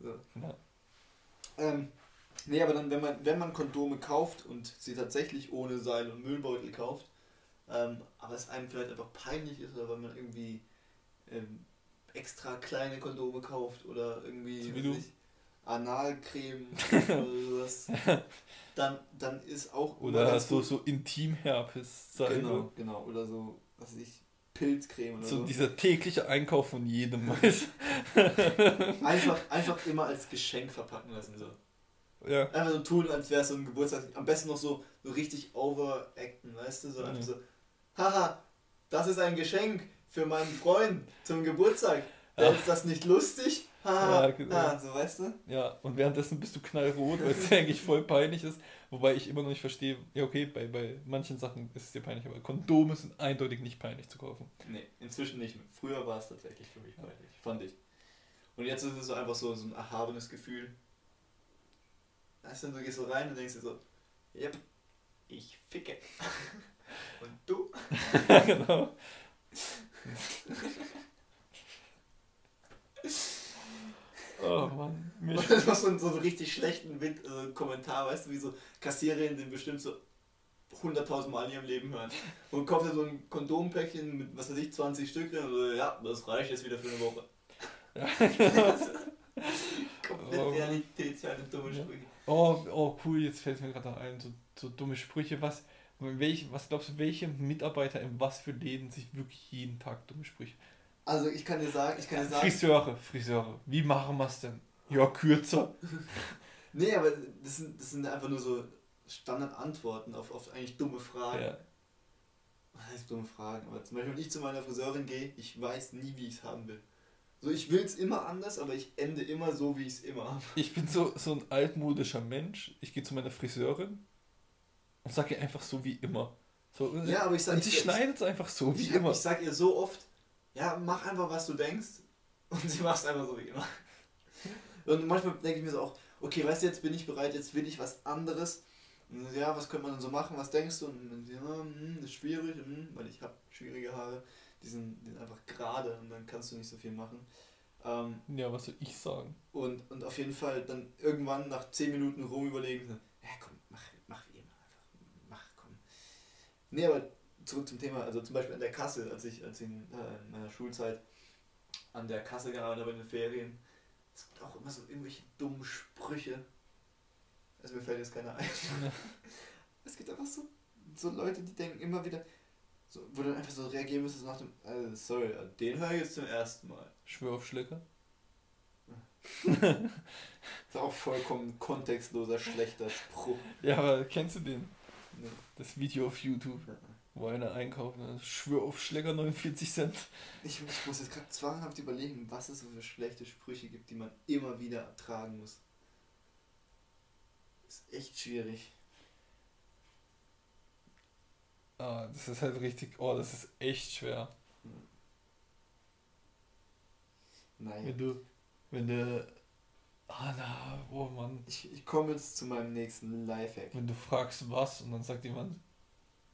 So. ja. Ähm, nee, aber dann, wenn man, wenn man Kondome kauft und sie tatsächlich ohne Seil und Müllbeutel kauft, ähm, aber es einem vielleicht einfach peinlich ist, oder weil man irgendwie ähm, extra kleine Kondome kauft oder irgendwie So wie du. ich, Analcreme oder sowas, dann, dann ist auch Oder so, gut- so Intimherpes Salbe. Genau, genau. Oder so, was weiß ich, Pilzcreme oder So so. dieser tägliche Einkauf von jedem. Einfach, einfach immer als Geschenk verpacken lassen. So. du? ja. Einfach so tun, als wäre es so ein Geburtstag. Am besten noch so, so richtig overacten, weißt du? So einfach Mhm. so, haha, das ist ein Geschenk für meinen Freund zum Geburtstag. Der ist das nicht lustig? Haha, Ja, genau. ha, so weißt du? Ja, und währenddessen bist du knallrot, weil es eigentlich voll peinlich ist. Wobei ich immer noch nicht verstehe, ja okay, bei, bei manchen Sachen ist es dir peinlich, aber Kondome sind eindeutig nicht peinlich zu kaufen. Nee, inzwischen nicht mehr. Früher war es tatsächlich für mich peinlich, fand ich. Und jetzt ist es so einfach so, so ein erhabenes Gefühl. Weißt du, du gehst so rein und denkst dir so, yep, ich ficke. und du? genau. Oh Mann. Mir Und das war so, ein- so einen richtig schlechten Wit äh, Kommentar, weißt du, wie so Kassiererinnen den bestimmt so 100.000 Mal in ihrem Leben hören. Und kauft er so ein Kondompäckchen mit, was weiß ich, 20 Stück drin und so, ja, das reicht jetzt wieder für eine Woche. Komplett Oh. realitätsferne dumme Ja. Sprüche. Oh, oh cool, jetzt fällt mir gerade noch ein, so, so dumme Sprüche. Was, welch, was glaubst du, welche Mitarbeiter in was für Läden sich wirklich jeden Tag dumme Sprüche? Also ich kann dir sagen, ich kann dir sagen, Friseure, Friseure, wie machen wir es denn? Ja, kürzer. nee, aber das sind, das sind einfach nur so Standardantworten auf, auf eigentlich dumme Fragen. Ja. Was heißt dumme Fragen? Aber zum Beispiel, wenn ich zu meiner Friseurin gehe, ich weiß nie, wie ich es haben will. So, ich will es immer anders, aber ich ende immer so, wie ich es immer habe. Ich bin so, so ein altmodischer Mensch. Ich gehe zu meiner Friseurin und sage ihr einfach so wie immer. So, Ja, aber ich sag- und sie ich- schneidet es einfach so wie Ich, immer. ich sag ihr so oft, ja, mach einfach, was du denkst. Und sie macht es einfach so wie immer. Und manchmal denke ich mir so auch, okay, weißt du, jetzt bin ich bereit, jetzt will ich was anderes. Und ja, was könnte man denn so machen, was denkst du? Und ja, hm, das ist schwierig, hm, weil ich habe schwierige Haare. Die sind, die sind einfach gerade und dann kannst du nicht so viel machen. Ähm, Ja, was soll ich sagen? und, und auf jeden Fall dann irgendwann nach 10 Minuten rumüberlegen, so, ja komm, mach, mach wie immer einfach. Mach, komm. Nee, aber zurück zum Thema, also zum Beispiel an der Kasse, als ich, als ich in, äh, in meiner Schulzeit an der Kasse gearbeitet habe in den Ferien, es gibt auch immer so irgendwelche dummen Sprüche. Also mir fällt jetzt keiner ein. Es gibt einfach so, so Leute, die denken immer wieder, so, wo du dann einfach so reagieren müsstest nach dem, äh, sorry, den höre ich jetzt zum ersten Mal. Schwör auf Schlecker? Das ist auch vollkommen kontextloser, schlechter Spruch. Ja, aber kennst du den? Nee. Das Video auf YouTube, wo einer einkauft und schwör auf Schlecker 49 Cent. Ich, ich muss jetzt gerade zwanghaft überlegen, was es so für schlechte Sprüche gibt, die man immer wieder ertragen muss. Ist echt schwierig. Ah, das ist halt richtig, oh, das ist echt schwer. Naja. Wenn du, wenn du, ah na, oh Mann. Ich, ich komme jetzt zu meinem nächsten Lifehack. Wenn du fragst was und dann sagt jemand,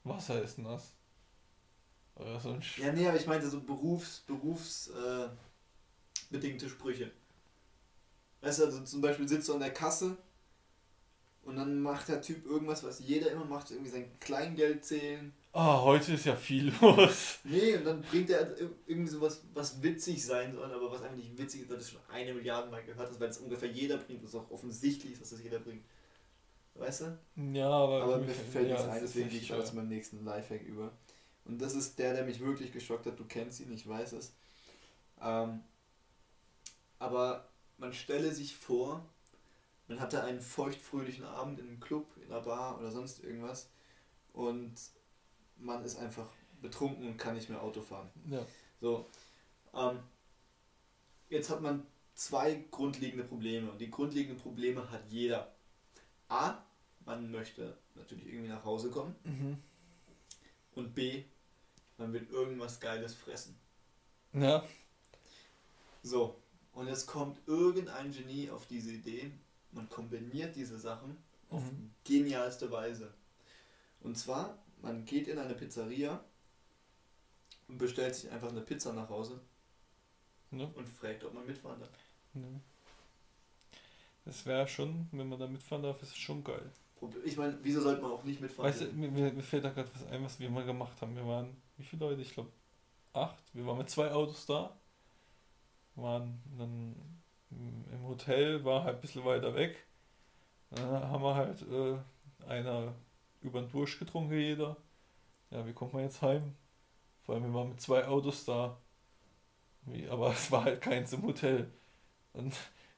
Wasser ist nass. Oder so ein Sch Ja, nee, aber ich meinte so Berufs, Berufs, äh, Sprüche. Weißt du, also zum Beispiel sitzt du an der Kasse und dann macht der Typ irgendwas, was jeder immer macht, irgendwie sein Kleingeld zählen. Ah, heute ist ja viel los. Nee, und dann bringt er halt ir- irgendwie sowas, was witzig sein soll, aber was eigentlich nicht witzig ist, weil das schon eine Milliarde Mal gehört hast, weil es ungefähr jeder bringt, was auch offensichtlich ist, dass das jeder bringt. Weißt du? Ja, aber, Aber mir fällt ja, nichts ein, das ist deswegen gehe ich schwer. zu meinem nächsten Lifehack über. Und das ist der, der mich wirklich geschockt hat. Du kennst ihn, ich weiß es. Ähm, aber man stelle sich vor, man hatte einen feuchtfröhlichen Abend in einem Club, in einer Bar oder sonst irgendwas und man ist einfach betrunken und kann nicht mehr Auto fahren. Ja. So. Ähm, jetzt hat man zwei grundlegende Probleme und die grundlegenden Probleme hat jeder. A, man möchte natürlich irgendwie nach Hause kommen Mhm. und B, man will irgendwas Geiles fressen. Ja. So, und jetzt kommt irgendein Genie auf diese Idee, man kombiniert diese Sachen auf Mhm. genialste Weise. Und zwar, man geht in eine Pizzeria und bestellt sich einfach eine Pizza nach Hause Ja. und fragt, ob man mitfahren darf. ja. Das wäre schon, wenn man da mitfahren darf, ist es schon geil. Ich meine, wieso sollte man auch nicht mitfahren? Weißt du, mir, mir fällt da gerade was ein, was wir mal gemacht haben. Wir waren, wie viele Leute? Ich glaube, acht. Wir waren mit zwei Autos da. Waren dann im Hotel, war halt ein bisschen weiter weg. Dann haben wir halt äh, einer über den Durst getrunken, jeder. Ja, wie kommt man jetzt heim? Vor allem, wir waren mit zwei Autos da. Wie, aber es war halt keins im Hotel. Und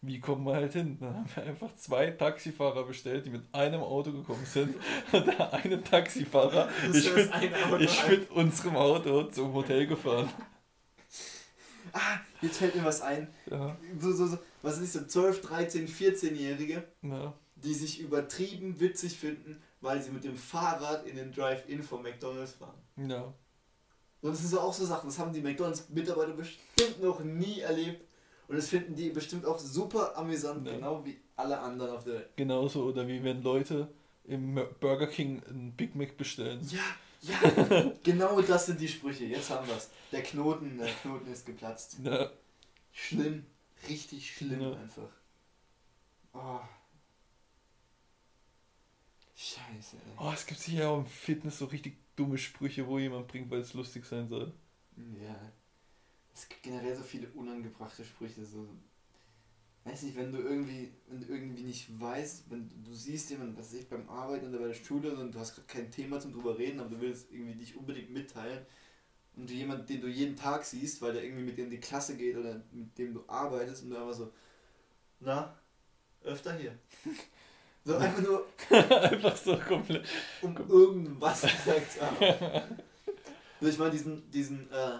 wie kommen wir halt hin? Dann haben wir einfach zwei Taxifahrer bestellt, die mit einem Auto gekommen sind. Und der eine Taxifahrer ist mit, ist mit unserem Auto zum Hotel gefahren. Ah, jetzt fällt mir was ein. Ja, So, so, so, was ist so 12, 13, 14-Jährige, ja, die sich übertrieben witzig finden, weil sie mit dem Fahrrad in den Drive-In von McDonalds fahren. ja. Und das sind so auch so Sachen, das haben die McDonalds-Mitarbeiter bestimmt noch nie erlebt. Und das finden die bestimmt auch super amüsant, Ja. genau wie alle anderen auf der Welt. Genauso, oder wie wenn Leute im Burger King einen Big Mac bestellen. Ja, ja, genau das sind die Sprüche. Jetzt haben wir's. Der Knoten, der Knoten ist geplatzt. Ja, Schlimm, richtig schlimm Ja. einfach. Oh. Scheiße, ey. oh, es gibt sicher auch im Fitness so richtig dumme Sprüche, wo jemand bringt, weil es lustig sein soll. Ja. Es gibt generell so viele unangebrachte Sprüche. So, weiß nicht, wenn du irgendwie, wenn du irgendwie nicht weißt, wenn du, du siehst jemanden, was weiß ich, beim Arbeiten oder bei der Schule und du hast gerade kein Thema zum drüber reden, aber du willst irgendwie dich unbedingt mitteilen und du jemanden, den du jeden Tag siehst, weil der irgendwie mit dir in die Klasse geht oder mit dem du arbeitest und du einfach so, na, öfter hier. So einfach nur, Einfach so komplett. um irgendwas gesagt zu haben. Also ich meine, diesen, diesen äh,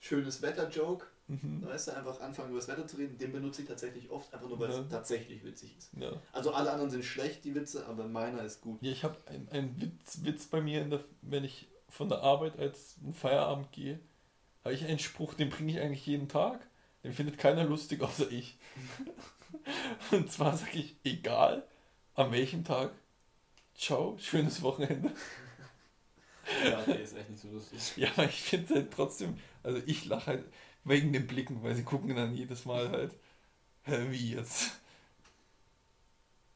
schönes Wetter-Joke, Mhm. weißt du, einfach anfangen über das Wetter zu reden, den benutze ich tatsächlich oft, einfach nur weil Ja. es tatsächlich witzig ist. Ja. Also alle anderen sind schlecht, die Witze, aber meiner ist gut. Ja, ich habe einen ein Witz, Witz bei mir, der, wenn ich von der Arbeit als Feierabend gehe, habe ich einen Spruch, den bringe ich eigentlich jeden Tag. Den findet keiner lustig, außer ich. Und zwar sage ich, egal an welchem Tag, ciao, schönes Wochenende. Ja, okay, ist echt nicht so lustig. Ja, aber ich finde halt trotzdem, also ich lache halt wegen den Blicken, weil sie gucken dann jedes Mal halt, hä, wie jetzt?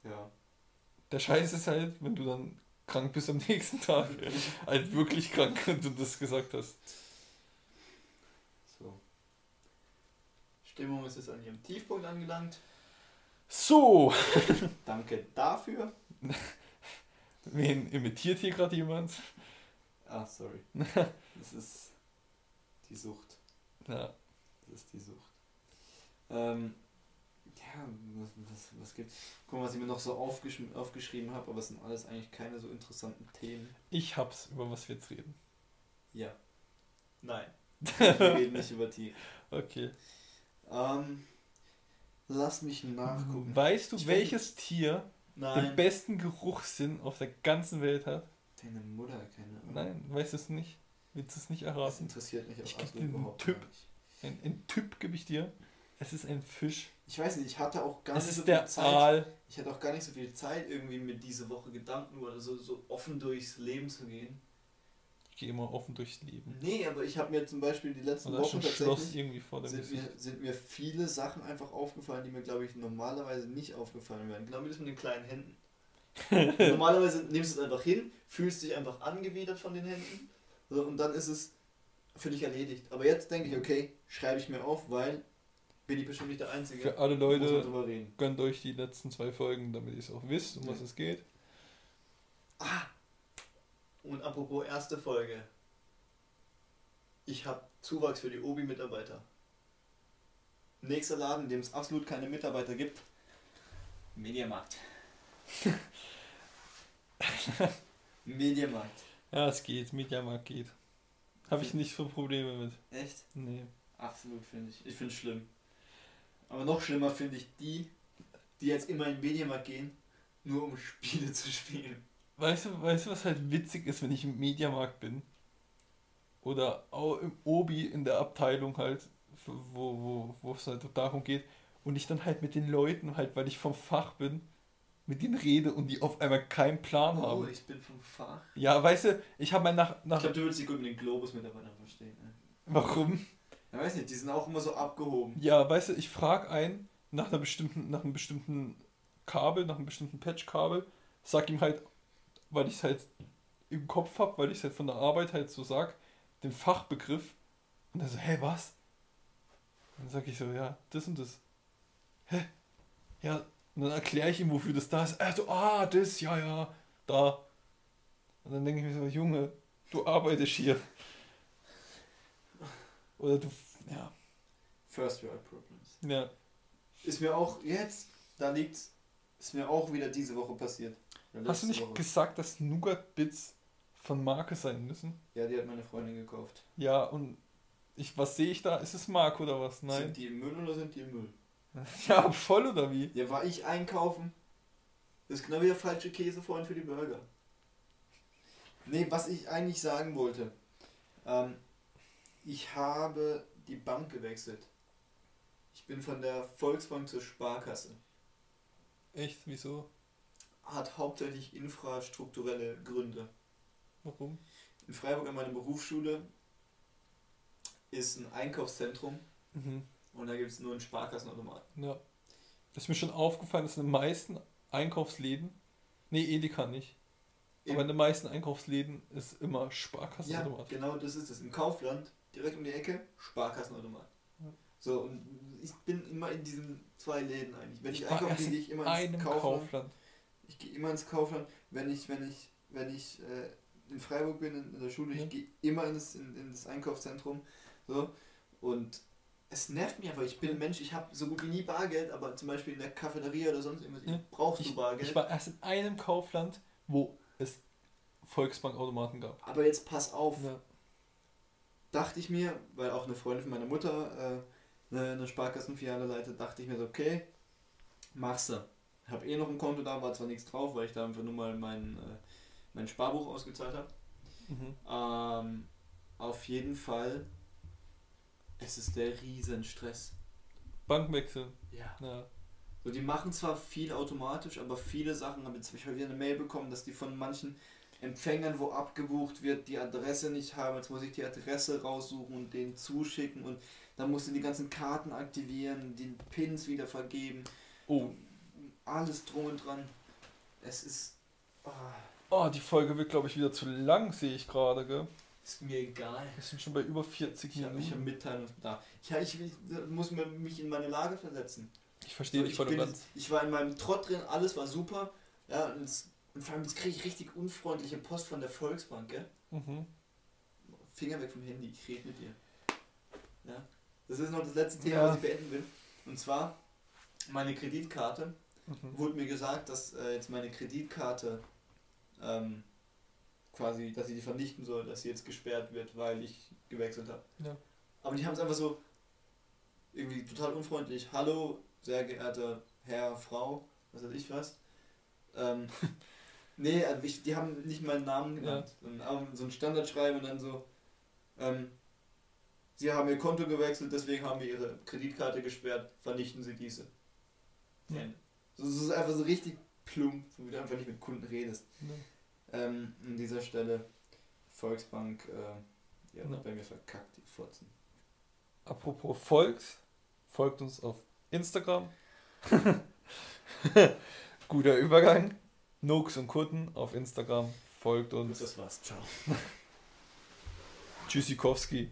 Ja. Der Scheiß ist halt, wenn du dann krank bist am nächsten Tag, halt wirklich krank und du das gesagt hast. So. Stimmung ist jetzt an ihrem Tiefpunkt angelangt. So, Danke dafür. wen imitiert hier gerade jemand? Ah, sorry. Das ist die Sucht. Ja, Das ist die Sucht. Ähm, ja, was, was, was gibt's? Guck mal, was ich mir noch so aufgesch aufgeschrieben habe, aber es sind alles eigentlich keine so interessanten Themen. ich hab's, über was wir jetzt reden. Ja. Nein. Wir reden nicht über Tiere. Okay. Ähm, lass mich nachgucken. Weißt du, Ich welches Tier den Nein. besten Geruchssinn auf der ganzen Welt hat? Deine Mutter, keine Ahnung. Nein, weißt du es nicht? Willst du es nicht Das erraten? interessiert mich auch Ich absolut überhaupt gar nicht. Ein, ein Typ gebe ich dir. Es ist ein Fisch. Ich weiß nicht, ich hatte auch gar Es nicht so viel Zeit. Aal. Ich hatte auch gar nicht so viel Zeit, irgendwie mir diese Woche Gedanken oder so, so offen durchs Leben zu gehen. Ich gehe immer offen durchs Leben. Nee, aber ich habe mir zum Beispiel die letzten Oder Wochen tatsächlich irgendwie vor dem sind mir, sind mir viele Sachen einfach aufgefallen, die mir, glaube ich, normalerweise nicht aufgefallen wären. Genau wie das mit den kleinen Händen. Normalerweise nimmst du es einfach hin, fühlst dich einfach angewidert von den Händen so, und dann ist es für dich erledigt. Aber jetzt denke ich, okay, schreibe ich mir auf, weil bin ich bestimmt nicht der Einzige. Für alle Leute, gönnt euch die letzten zwei Folgen, damit ihr es auch wisst, um was Ja. es geht. Ah! Und apropos erste Folge. Ich habe Zuwachs für die Obi-Mitarbeiter. Nächster Laden, in dem es absolut keine Mitarbeiter gibt. Mediamarkt. Mediamarkt. Ja, es geht. Mediamarkt geht. Habe ich nicht so Probleme mit. Echt? Nee. Absolut finde ich. Ich finde es schlimm. Aber noch schlimmer finde ich die, die jetzt immer in den Mediamarkt gehen, nur um Spiele zu spielen. Weißt du, weißt du, was halt witzig ist, wenn ich im Mediamarkt bin? Oder auch im Obi in der Abteilung halt, wo, wo, wo es halt darum geht. Und ich dann halt mit den Leuten halt, weil ich vom Fach bin, mit denen rede und die auf einmal keinen Plan Oh, haben. ich bin vom Fach. Ja, weißt du, ich habe mal nach. Ich nach glaube, du würdest die gut mit den Globus-Mitarbeitern verstehen. Ne? warum? Ja, weiß nicht, die sind auch immer so abgehoben. Ja, weißt du, ich frage einen nach einer bestimmten, nach einem bestimmten Kabel, nach einem bestimmten Patch-Kabel, sag ihm halt, weil ich es halt im Kopf habe, weil ich es halt von der Arbeit halt so sag, den Fachbegriff. Und er so, hä, was? Dann sag ich so, ja, das und das. Hä? Ja, und dann erkläre ich ihm, wofür das da ist. Er so, ah, das, ja, ja, da. Und dann denke ich mir so, Junge, du arbeitest hier. Oder du, ja, First World Problems. ja. Ist mir auch jetzt, da liegt's, ist mir auch wieder diese Woche passiert. Hast du nicht Woche. gesagt, dass Nougat Bits von Marke sein müssen? Ja, die hat meine Freundin gekauft. Ja, und ich, was sehe ich da? Ist es Marke oder was? Sind Nein. die im Müll oder sind die im Müll? Ja, voll oder wie? Ja, war ich einkaufen. Das ist genau wie der falsche Käsefreund für die Burger. Nee, was ich eigentlich sagen wollte. Ähm, ich habe die Bank gewechselt. Ich bin von der Volksbank zur Sparkasse. Echt? Wieso? Hat hauptsächlich infrastrukturelle Gründe. Warum? In Freiburg an meiner Berufsschule ist ein Einkaufszentrum Mhm. Und da gibt es nur einen Sparkassenautomaten. Ja. Das ist mir schon aufgefallen, dass in den meisten Einkaufsläden, nee, Edeka nicht, aber in den meisten Einkaufsläden ist immer Ja, Sparkassenautomat. genau das ist es. Im Kaufland, direkt um die Ecke, Sparkassenautomat. Ja. So, und ich bin immer in diesen zwei Läden eigentlich. Wenn ich, ich erst gehe, ich immer ins Kaufland. Kaufland. Ich gehe immer ins Kaufland. Wenn ich, wenn ich, wenn ich äh, in Freiburg bin, in, in der Schule, Ja. ich gehe immer in das, in, in das Einkaufszentrum. So, und es nervt mich einfach. Ich bin ein Mensch, ich habe so gut wie nie Bargeld, aber zum Beispiel in der Cafeteria oder sonst irgendwas, Ja. brauchst du Ich, Bargeld. ich war erst in einem Kaufland, wo es Volksbankautomaten gab. aber jetzt pass auf, Ja. dachte ich mir, weil auch eine Freundin von meiner Mutter äh, eine, eine Sparkassenfiliale leitet, dachte ich mir so, okay, machst du. Hab eh noch ein Konto da, war zwar nichts drauf, weil ich da einfach nur mal mein, äh, mein Sparbuch ausgezahlt habe. Mhm. Ähm, auf jeden Fall, es ist der Riesenstress. Bankwechsel. Ja. Ja. So, die machen zwar viel automatisch, aber viele Sachen, habe jetzt habe ich heute wieder eine Mail bekommen, dass die von manchen Empfängern, wo abgebucht wird, die Adresse nicht haben. Jetzt muss ich die Adresse raussuchen und denen zuschicken und dann musst du die ganzen Karten aktivieren, die Pins wieder vergeben. Oh. Alles drum und dran. Es ist. ah, Oh, die Folge wird, glaube ich, wieder zu lang, sehe ich gerade, gell? Ist mir egal. Wir sind schon bei über 40 Ich habe ich hab Minuten. Mitteilungsbedarf. Ja, ich, ich muss mich in meine Lage versetzen. Ich verstehe So, dich ich, voll und ganz. ich war in meinem Trott drin, alles war super. Ja, und, es, und vor allem jetzt kriege ich richtig unfreundliche Post von der Volksbank, gell? Mhm. Finger weg vom Handy, ich rede mit dir. Ja? Das ist noch das letzte Thema, Ja. was ich beenden will. Und zwar, meine Kreditkarte, Mhm. wurde mir gesagt, dass äh, jetzt meine Kreditkarte ähm, quasi, dass ich die vernichten soll, dass sie jetzt gesperrt wird, weil ich gewechselt habe. Ja. Aber die haben es einfach so irgendwie total unfreundlich. Hallo, sehr geehrter Herr, Frau, was weiß ich was. Ähm, nee, also ich, die haben nicht meinen Namen genannt. Und haben so ein Standardschreiben und dann so, ähm, Sie haben Ihr Konto gewechselt, deswegen haben wir Ihre Kreditkarte gesperrt, vernichten Sie diese. Ja. So, das ist einfach so richtig plump, so wie du einfach nicht mit Kunden redest. Ja. Ähm, an dieser Stelle, Volksbank, äh, ja, Ja. bei mir verkackt, die Fotzen. Apropos folgt, folgt uns auf Instagram. Guter Übergang. Nux und Kutten auf Instagram. Folgt uns. das war's, ciao. Tschüssikowski.